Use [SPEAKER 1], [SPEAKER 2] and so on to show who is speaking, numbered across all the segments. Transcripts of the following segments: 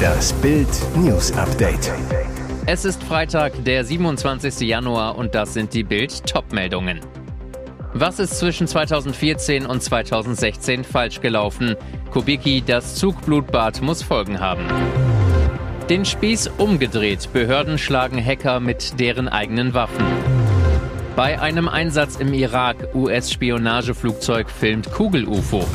[SPEAKER 1] Das Bild News Update.
[SPEAKER 2] Es ist Freitag, der 27. Januar und das sind die Bild Topmeldungen. Was ist zwischen 2014 und 2016 falsch gelaufen? Kubicki, das Zugblutbad muss Folgen haben. Den Spieß umgedreht. Behörden schlagen Hacker mit deren eigenen Waffen. Bei einem Einsatz im Irak, US-Spionageflugzeug filmt Kugel-UFO.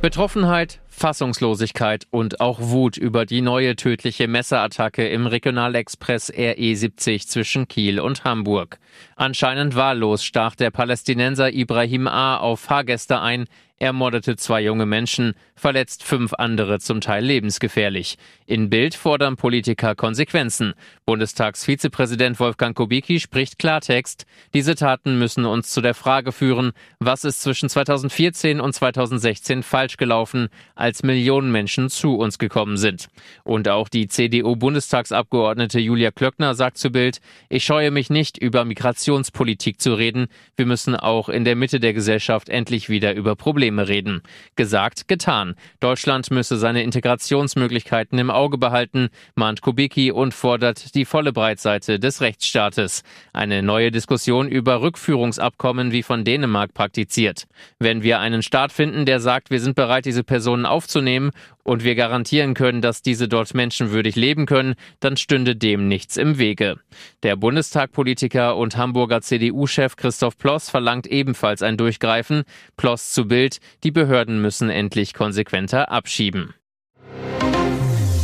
[SPEAKER 2] Betroffenheit, Fassungslosigkeit und auch Wut über die neue tödliche Messerattacke im Regionalexpress RE70 zwischen Kiel und Hamburg. Anscheinend wahllos stach der Palästinenser Ibrahim A. auf Fahrgäste ein, ermordete zwei junge Menschen, verletzt fünf andere zum Teil lebensgefährlich. In Bild fordern Politiker Konsequenzen. Bundestagsvizepräsident Wolfgang Kubicki spricht Klartext. Diese Taten müssen uns zu der Frage führen, was ist zwischen 2014 und 2016 falsch gelaufen, als Millionen Menschen zu uns gekommen sind. Und auch die CDU-Bundestagsabgeordnete Julia Klöckner sagt zu Bild, ich scheue mich nicht, über Migrationspolitik zu reden. Wir müssen auch in der Mitte der Gesellschaft endlich wieder über Probleme reden. Gesagt, getan. Deutschland müsse seine Integrationsmöglichkeiten im Auge behalten, mahnt Kubicki und fordert die volle Breitseite des Rechtsstaates. Eine neue Diskussion über Rückführungsabkommen wie von Dänemark praktiziert. Wenn wir einen Staat finden, der sagt, wir sind bereit, diese Personen aufzunehmen und wir garantieren können, dass diese dort menschenwürdig leben können, dann stünde dem nichts im Wege. Der Bundestagpolitiker und Hamburger CDU-Chef Christoph Ploss verlangt ebenfalls ein Durchgreifen. Ploss zu Bild, die Behörden müssen endlich konsequenter abschieben.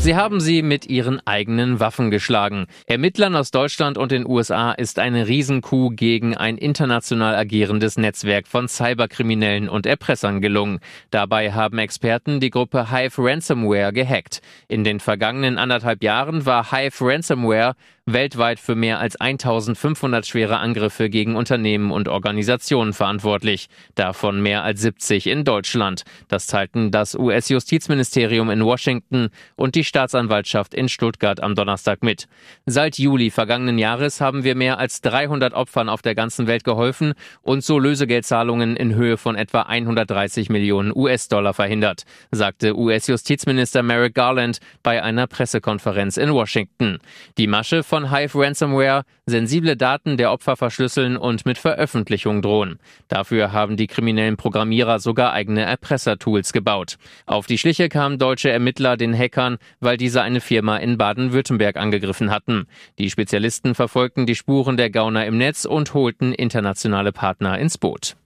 [SPEAKER 2] Sie haben sie mit ihren eigenen Waffen geschlagen. Ermittlern aus Deutschland und den USA ist eine Riesenkuh gegen ein international agierendes Netzwerk von Cyberkriminellen und Erpressern gelungen. Dabei haben Experten die Gruppe Hive Ransomware gehackt. In den vergangenen anderthalb Jahren war Hive Ransomware weltweit für mehr als 1500 schwere Angriffe gegen Unternehmen und Organisationen verantwortlich, davon mehr als 70 in Deutschland. Das teilten das US-Justizministerium in Washington und die Staatsanwaltschaft in Stuttgart am Donnerstag mit. Seit Juli vergangenen Jahres haben wir mehr als 300 Opfern auf der ganzen Welt geholfen und so Lösegeldzahlungen in Höhe von etwa 130 Millionen US-Dollar verhindert, sagte US-Justizminister Merrick Garland bei einer Pressekonferenz in Washington. Die Masche von Hive Ransomware sensible Daten der Opfer verschlüsseln und mit Veröffentlichung drohen. Dafür haben die kriminellen Programmierer sogar eigene Erpressertools gebaut. Auf die Schliche kamen deutsche Ermittler den Hackern, weil diese eine Firma in Baden-Württemberg angegriffen hatten. Die Spezialisten verfolgten die Spuren der Gauner im Netz und holten internationale Partner ins Boot.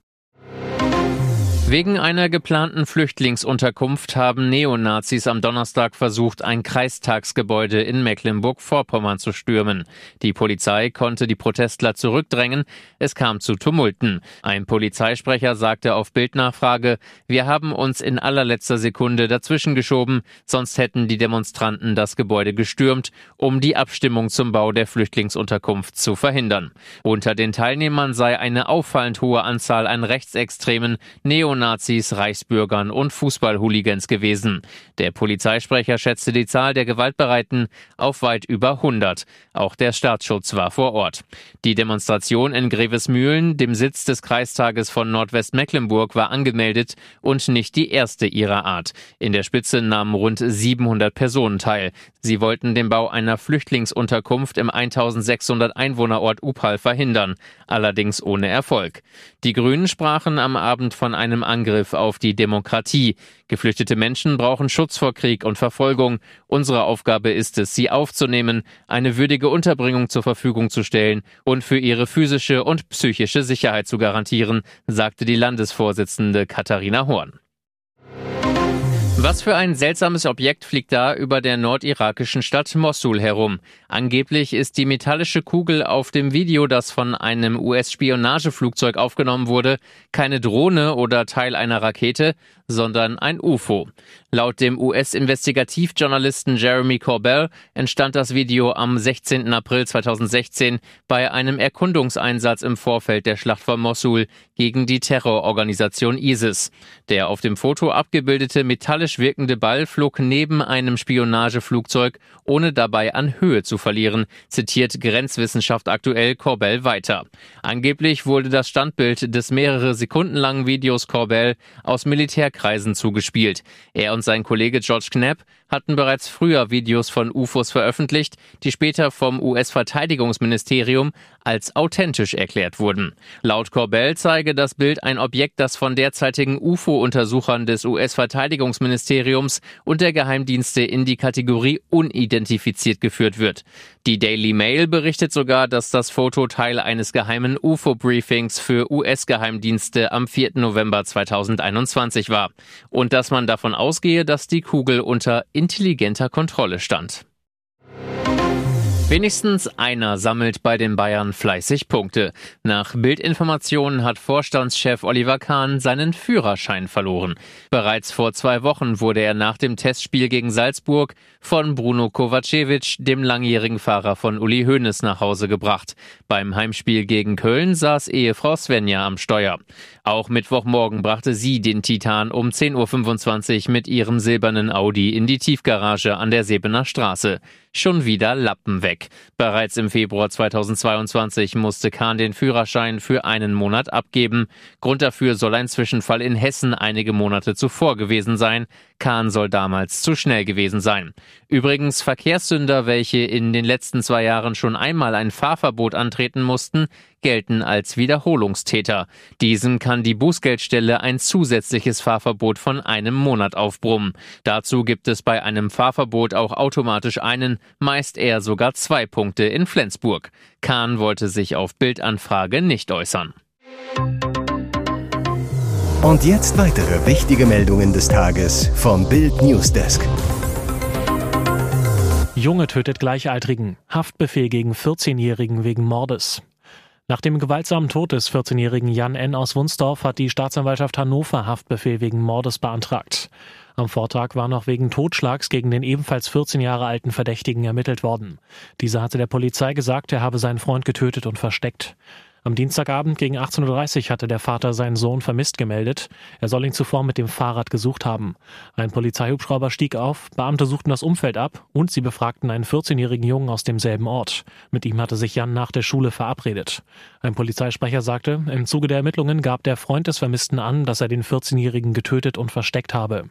[SPEAKER 2] Wegen einer geplanten Flüchtlingsunterkunft haben Neonazis am Donnerstag versucht, ein Kreistagsgebäude in Mecklenburg-Vorpommern zu stürmen. Die Polizei konnte die Protestler zurückdrängen. Es kam zu Tumulten. Ein Polizeisprecher sagte auf Bildnachfrage, wir haben uns in allerletzter Sekunde dazwischen geschoben, sonst hätten die Demonstranten das Gebäude gestürmt, um die Abstimmung zum Bau der Flüchtlingsunterkunft zu verhindern. Unter den Teilnehmern sei eine auffallend hohe Anzahl an Rechtsextremen, Neonazis Neonazis, Reichsbürgern und Fußballhooligans gewesen. Der Polizeisprecher schätzte die Zahl der Gewaltbereiten auf weit über 100. Auch der Staatsschutz war vor Ort. Die Demonstration in Grevesmühlen, dem Sitz des Kreistages von Nordwestmecklenburg, war angemeldet und nicht die erste ihrer Art. In der Spitze nahmen rund 700 Personen teil. Sie wollten den Bau einer Flüchtlingsunterkunft im 1600 Einwohnerort Upal verhindern, allerdings ohne Erfolg. Die Grünen sprachen am Abend von einem Angriff auf die Demokratie. Geflüchtete Menschen brauchen Schutz vor Krieg und Verfolgung. Unsere Aufgabe ist es, sie aufzunehmen, eine würdige Unterbringung zur Verfügung zu stellen und für ihre physische und psychische Sicherheit zu garantieren, sagte die Landesvorsitzende Katharina Horn. Was für ein seltsames Objekt fliegt da über der nordirakischen Stadt Mossul herum? Angeblich ist die metallische Kugel auf dem Video, das von einem US-Spionageflugzeug aufgenommen wurde, keine Drohne oder Teil einer Rakete, sondern ein UFO. Laut dem US-Investigativjournalisten Jeremy Corbell entstand das Video am 16. April 2016 bei einem Erkundungseinsatz im Vorfeld der Schlacht von Mossul gegen die Terrororganisation ISIS. Der auf dem Foto abgebildete metallische stylisch wirkende Ball flog neben einem Spionageflugzeug, ohne dabei an Höhe zu verlieren, zitiert Grenzwissenschaft aktuell Corbell weiter. Angeblich wurde das Standbild des mehrere Sekunden langen Videos Corbell aus Militärkreisen zugespielt. Er und sein Kollege George Knapp hatten bereits früher Videos von UFOs veröffentlicht, die später vom US-Verteidigungsministerium als authentisch erklärt wurden. Laut Corbell zeige das Bild ein Objekt, das von derzeitigen UFO-Untersuchern des US-Verteidigungsministeriums und der Geheimdienste in die Kategorie unidentifiziert geführt wird. Die Daily Mail berichtet sogar, dass das Foto Teil eines geheimen UFO-Briefings für US-Geheimdienste am 4. November 2021 war und dass man davon ausgehe, dass die Kugel unter intelligenter Kontrolle stand. Wenigstens einer sammelt bei den Bayern fleißig Punkte. Nach Bildinformationen hat Vorstandschef Oliver Kahn seinen Führerschein verloren. Bereits vor zwei Wochen wurde er nach dem Testspiel gegen Salzburg von Bruno Kovacevic, dem langjährigen Fahrer von Uli Hoeneß, nach Hause gebracht. Beim Heimspiel gegen Köln saß Ehefrau Svenja am Steuer. Auch Mittwochmorgen brachte sie den Titan um 10.25 Uhr mit ihrem silbernen Audi in die Tiefgarage an der Sebener Straße. Schon wieder Lappen weg. Bereits im Februar 2022 musste Kahn den Führerschein für einen Monat abgeben. Grund dafür soll ein Zwischenfall in Hessen einige Monate zuvor gewesen sein. Kahn soll damals zu schnell gewesen sein. Übrigens Verkehrssünder, welche in den letzten zwei Jahren schon einmal ein Fahrverbot antreten mussten, gelten als Wiederholungstäter. Diesen kann die Bußgeldstelle ein zusätzliches Fahrverbot von einem Monat aufbrummen. Dazu gibt es bei einem Fahrverbot auch automatisch einen, meist eher sogar zwei Punkte in Flensburg. Kahn wollte sich auf Bildanfrage nicht äußern.
[SPEAKER 1] Und jetzt weitere wichtige Meldungen des Tages vom Bild Newsdesk.
[SPEAKER 3] Junge tötet Gleichaltrigen. Haftbefehl gegen 14-Jährigen wegen Mordes. Nach dem gewaltsamen Tod des 14-jährigen Jan N. aus Wunsdorf hat die Staatsanwaltschaft Hannover Haftbefehl wegen Mordes beantragt. Am Vortag war noch wegen Totschlags gegen den ebenfalls 14 Jahre alten Verdächtigen ermittelt worden. Dieser hatte der Polizei gesagt, er habe seinen Freund getötet und versteckt. Am Dienstagabend gegen 18.30 Uhr hatte der Vater seinen Sohn vermisst gemeldet. Er soll ihn zuvor mit dem Fahrrad gesucht haben. Ein Polizeihubschrauber stieg auf, Beamte suchten das Umfeld ab und sie befragten einen 14-jährigen Jungen aus demselben Ort. Mit ihm hatte sich Jan nach der Schule verabredet. Ein Polizeisprecher sagte, im Zuge der Ermittlungen gab der Freund des Vermissten an, dass er den 14-jährigen getötet und versteckt habe.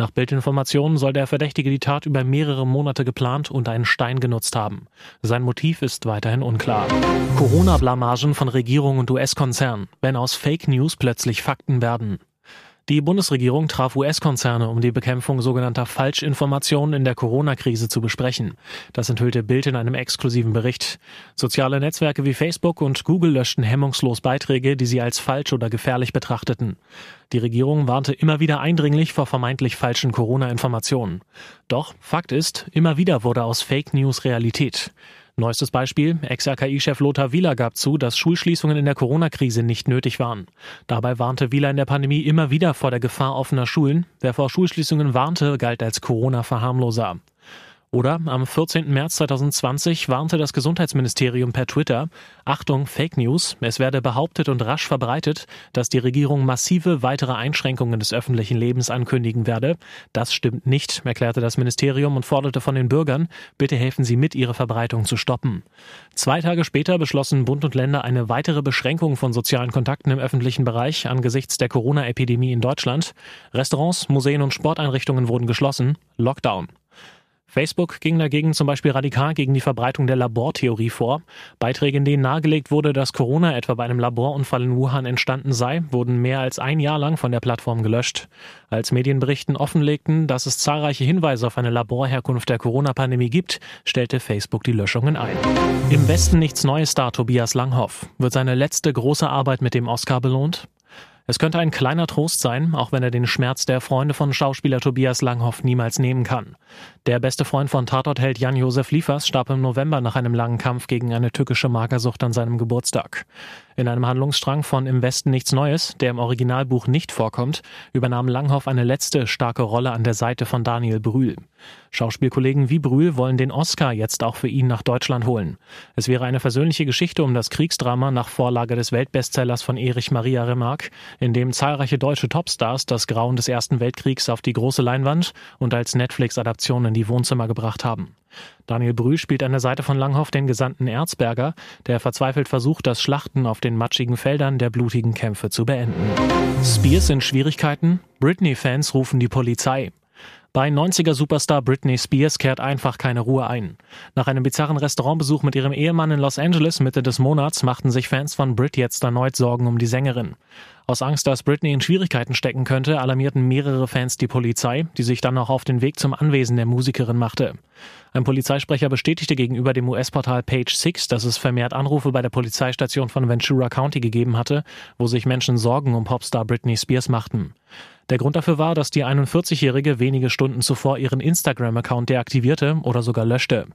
[SPEAKER 3] Nach Bildinformationen soll der Verdächtige die Tat über mehrere Monate geplant und einen Stein genutzt haben. Sein Motiv ist weiterhin unklar. Corona-Blamagen von Regierung und US-Konzern, wenn aus Fake News plötzlich Fakten werden. Die Bundesregierung traf US-Konzerne, um die Bekämpfung sogenannter Falschinformationen in der Corona-Krise zu besprechen. Das enthüllte Bild in einem exklusiven Bericht. Soziale Netzwerke wie Facebook und Google löschten hemmungslos Beiträge, die sie als falsch oder gefährlich betrachteten. Die Regierung warnte immer wieder eindringlich vor vermeintlich falschen Corona-Informationen. Doch Fakt ist, immer wieder wurde aus Fake News Realität. Neuestes Beispiel, Ex-RKI-Chef Lothar Wieler gab zu, dass Schulschließungen in der Corona-Krise nicht nötig waren. Dabei warnte Wieler in der Pandemie immer wieder vor der Gefahr offener Schulen. Wer vor Schulschließungen warnte, galt als Corona-Verharmloser. Oder am 14. März 2020 warnte das Gesundheitsministerium per Twitter, Achtung, Fake News, es werde behauptet und rasch verbreitet, dass die Regierung massive weitere Einschränkungen des öffentlichen Lebens ankündigen werde. Das stimmt nicht, erklärte das Ministerium und forderte von den Bürgern, bitte helfen Sie mit, ihre Verbreitung zu stoppen. Zwei Tage später beschlossen Bund und Länder eine weitere Beschränkung von sozialen Kontakten im öffentlichen Bereich angesichts der Corona-Epidemie in Deutschland. Restaurants, Museen und Sporteinrichtungen wurden geschlossen. Lockdown. Facebook ging dagegen zum Beispiel radikal gegen die Verbreitung der Labortheorie vor. Beiträge, in denen nahegelegt wurde, dass Corona etwa bei einem Laborunfall in Wuhan entstanden sei, wurden mehr als ein Jahr lang von der Plattform gelöscht. Als Medienberichten offenlegten, dass es zahlreiche Hinweise auf eine Laborherkunft der Corona-Pandemie gibt, stellte Facebook die Löschungen ein. Im Westen nichts Neues da Tobias Langhoff. Wird seine letzte große Arbeit mit dem Oscar belohnt? Es könnte ein kleiner Trost sein, auch wenn er den Schmerz der Freunde von Schauspieler Tobias Langhoff niemals nehmen kann. Der beste Freund von Tatortheld Jan-Josef Liefers starb im November nach einem langen Kampf gegen eine tückische Magersucht an seinem Geburtstag. In einem Handlungsstrang von Im Westen nichts Neues, der im Originalbuch nicht vorkommt, übernahm Langhoff eine letzte starke Rolle an der Seite von Daniel Brühl. Schauspielkollegen wie Brühl wollen den Oscar jetzt auch für ihn nach Deutschland holen. Es wäre eine versöhnliche Geschichte um das Kriegsdrama nach Vorlage des Weltbestsellers von Erich Maria Remarque, in dem zahlreiche deutsche Topstars das Grauen des Ersten Weltkriegs auf die große Leinwand und als Netflix-Adaption in die Wohnzimmer gebracht haben. Daniel Brühl spielt an der Seite von Langhoff den Gesandten Erzberger, der verzweifelt versucht, das Schlachten auf den matschigen Feldern der blutigen Kämpfe zu beenden. Spears in Schwierigkeiten? Britney-Fans rufen die Polizei. Bei 90er-Superstar Britney Spears kehrt einfach keine Ruhe ein. Nach einem bizarren Restaurantbesuch mit ihrem Ehemann in Los Angeles Mitte des Monats machten sich Fans von Brit jetzt erneut Sorgen um die Sängerin. Aus Angst, dass Britney in Schwierigkeiten stecken könnte, alarmierten mehrere Fans die Polizei, die sich dann auch auf den Weg zum Anwesen der Musikerin machte. Ein Polizeisprecher bestätigte gegenüber dem US-Portal Page Six, dass es vermehrt Anrufe bei der Polizeistation von Ventura County gegeben hatte, wo sich Menschen Sorgen um Popstar Britney Spears machten. Der Grund dafür war, dass die 41-Jährige wenige Stunden zuvor ihren Instagram-Account deaktivierte oder sogar löschte.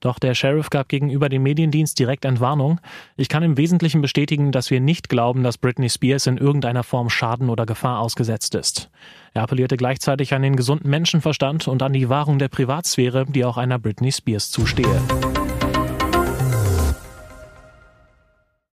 [SPEAKER 3] Doch der Sheriff gab gegenüber dem Mediendienst direkt Entwarnung. Ich kann im Wesentlichen bestätigen, dass wir nicht glauben, dass Britney Spears in irgendeiner Form Schaden oder Gefahr ausgesetzt ist. Er appellierte gleichzeitig an den gesunden Menschenverstand und an die Wahrung der Privatsphäre, die auch einer Britney Spears zustehe.